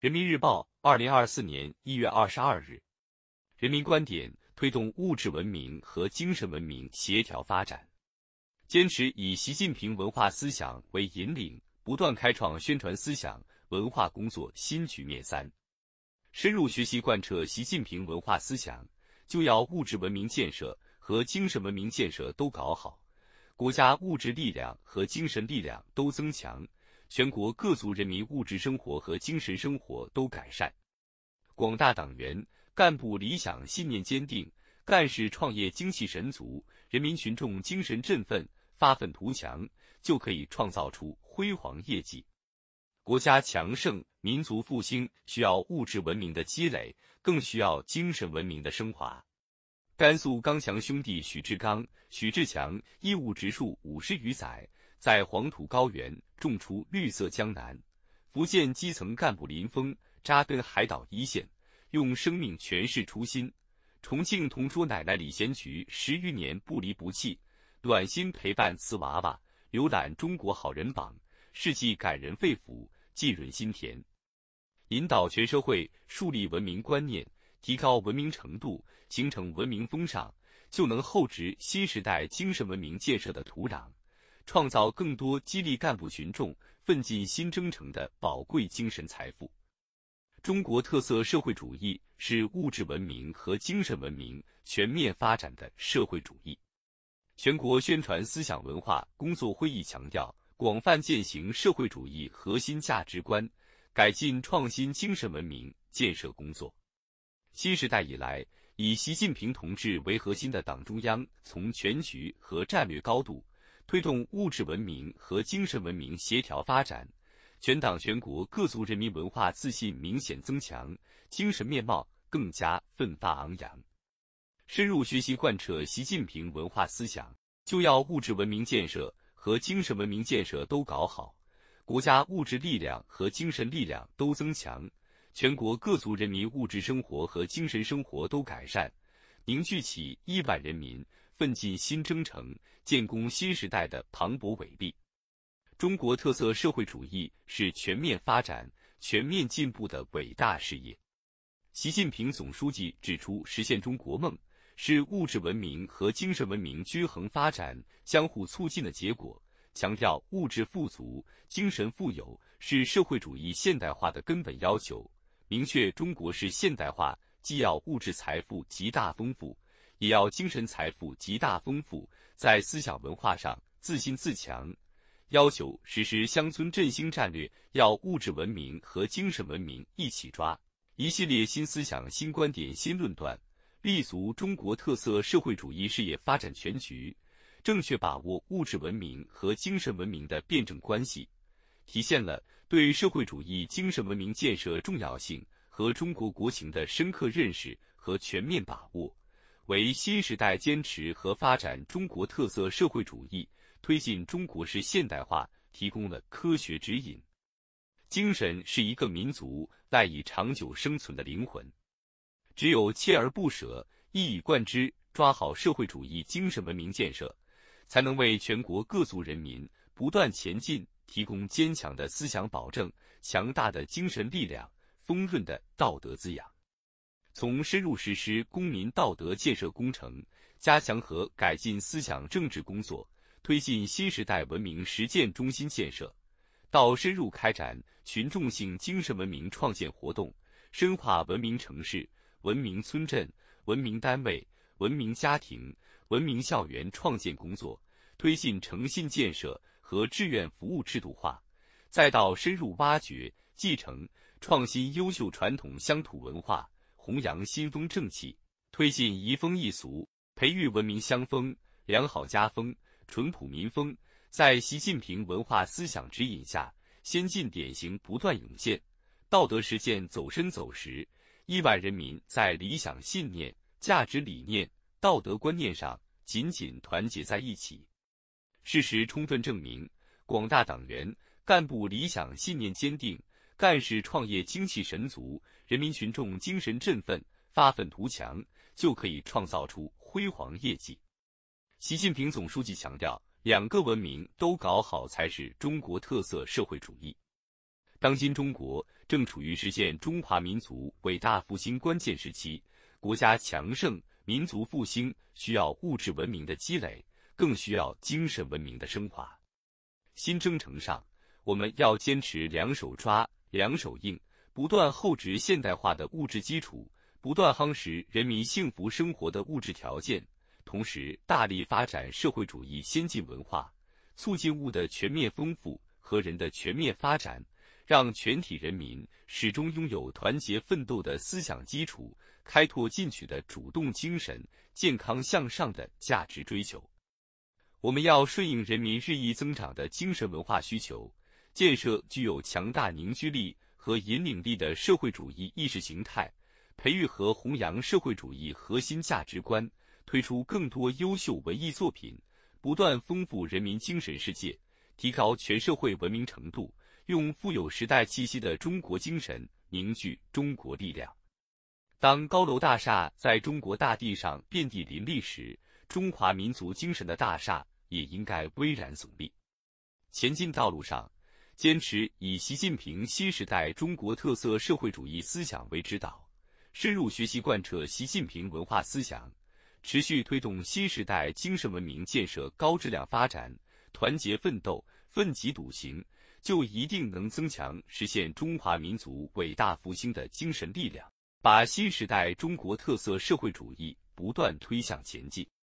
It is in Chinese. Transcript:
人民日报，二零二四年一月二十二日。人民观点：推动物质文明和精神文明协调发展，坚持以习近平文化思想为引领，不断开创宣传思想文化工作新局面。三、深入学习贯彻习近平文化思想，就要物质文明建设和精神文明建设都搞好，国家物质力量和精神力量都增强。全国各族人民物质生活和精神生活都改善，广大党员干部理想信念坚定，干事创业精气神足，人民群众精神振奋，发愤图强，就可以创造出辉煌业绩。国家强盛、民族复兴需要物质文明的积累，更需要精神文明的升华。甘肃刚强兄弟许志刚、许志强义务植树五十余载。在黄土高原种出绿色江南，福建基层干部林峰扎根海岛一线，用生命诠释初心。重庆同桌奶奶李贤菊十余年不离不弃，暖心陪伴瓷娃娃，浏览中国好人榜，事迹感人肺腑，浸润心田。引导全社会树立文明观念，提高文明程度，形成文明风尚，就能厚植新时代精神文明建设的土壤。创造更多激励干部群众奋进新征程的宝贵精神财富。中国特色社会主义是物质文明和精神文明全面发展的社会主义。全国宣传思想文化工作会议强调，广泛践行社会主义核心价值观，改进创新精神文明建设工作。新时代以来，以习近平同志为核心的党中央从全局和战略高度。推动物质文明和精神文明协调发展，全党全国各族人民文化自信明显增强，精神面貌更加奋发昂扬。深入学习贯彻习近平文化思想，就要物质文明建设和精神文明建设都搞好，国家物质力量和精神力量都增强，全国各族人民物质生活和精神生活都改善，凝聚起亿万人民。奋进新征程，建功新时代的磅礴伟力。中国特色社会主义是全面发展、全面进步的伟大事业。习近平总书记指出，实现中国梦是物质文明和精神文明均衡发展、相互促进的结果，强调物质富足、精神富有是社会主义现代化的根本要求，明确中国式现代化既要物质财富极大丰富。也要精神财富极大丰富，在思想文化上自信自强，要求实施乡村振兴战略，要物质文明和精神文明一起抓，一系列新思想、新观点、新论断，立足中国特色社会主义事业发展全局，正确把握物质文明和精神文明的辩证关系，体现了对社会主义精神文明建设重要性和中国国情的深刻认识和全面把握。为新时代坚持和发展中国特色社会主义、推进中国式现代化提供了科学指引。精神是一个民族赖以长久生存的灵魂，只有锲而不舍、一以贯之抓好社会主义精神文明建设，才能为全国各族人民不断前进提供坚强的思想保证、强大的精神力量、丰润的道德滋养。从深入实施公民道德建设工程，加强和改进思想政治工作，推进新时代文明实践中心建设，到深入开展群众性精神文明创建活动，深化文明城市、文明村镇、文明单位、文明家庭、文明校园创建工作，推进诚信建设和志愿服务制度化，再到深入挖掘、继承、创新优秀传统乡土文化。弘扬新风正气，推进移风易俗，培育文明乡风、良好家风、淳朴民风。在习近平文化思想指引下，先进典型不断涌现，道德实践走深走实，亿万人民在理想信念、价值理念、道德观念上紧紧团结在一起。事实充分证明，广大党员干部理想信念坚定。干事创业精气神足，人民群众精神振奋，发愤图强，就可以创造出辉煌业绩。习近平总书记强调，两个文明都搞好才是中国特色社会主义。当今中国正处于实现中华民族伟大复兴关键时期，国家强盛、民族复兴需要物质文明的积累，更需要精神文明的升华。新征程上，我们要坚持两手抓、两手硬，不断厚植现代化的物质基础，不断夯实人民幸福生活的物质条件，同时大力发展社会主义先进文化，促进物的全面丰富和人的全面发展。让全体人民始终拥有团结奋斗的思想基础，开拓进取的主动精神，健康向上的价值追求。我们要顺应人民日益增长的精神文化需求，建设具有强大凝聚力和引领力的社会主义意识形态，培育和弘扬社会主义核心价值观，推出更多优秀文艺作品，不断丰富人民精神世界，提高全社会文明程度。用富有时代气息的中国精神凝聚中国力量。当高楼大厦在中国大地上遍地林立时，中华民族精神的大厦也应该巍然耸立。前进道路上，坚持以习近平新时代中国特色社会主义思想为指导，深入学习贯彻习近平文化思想，持续推动新时代精神文明建设高质量发展，团结奋斗，奋起笃行。就一定能增强实现中华民族伟大复兴的精神力量，把新时代中国特色社会主义不断推向前进。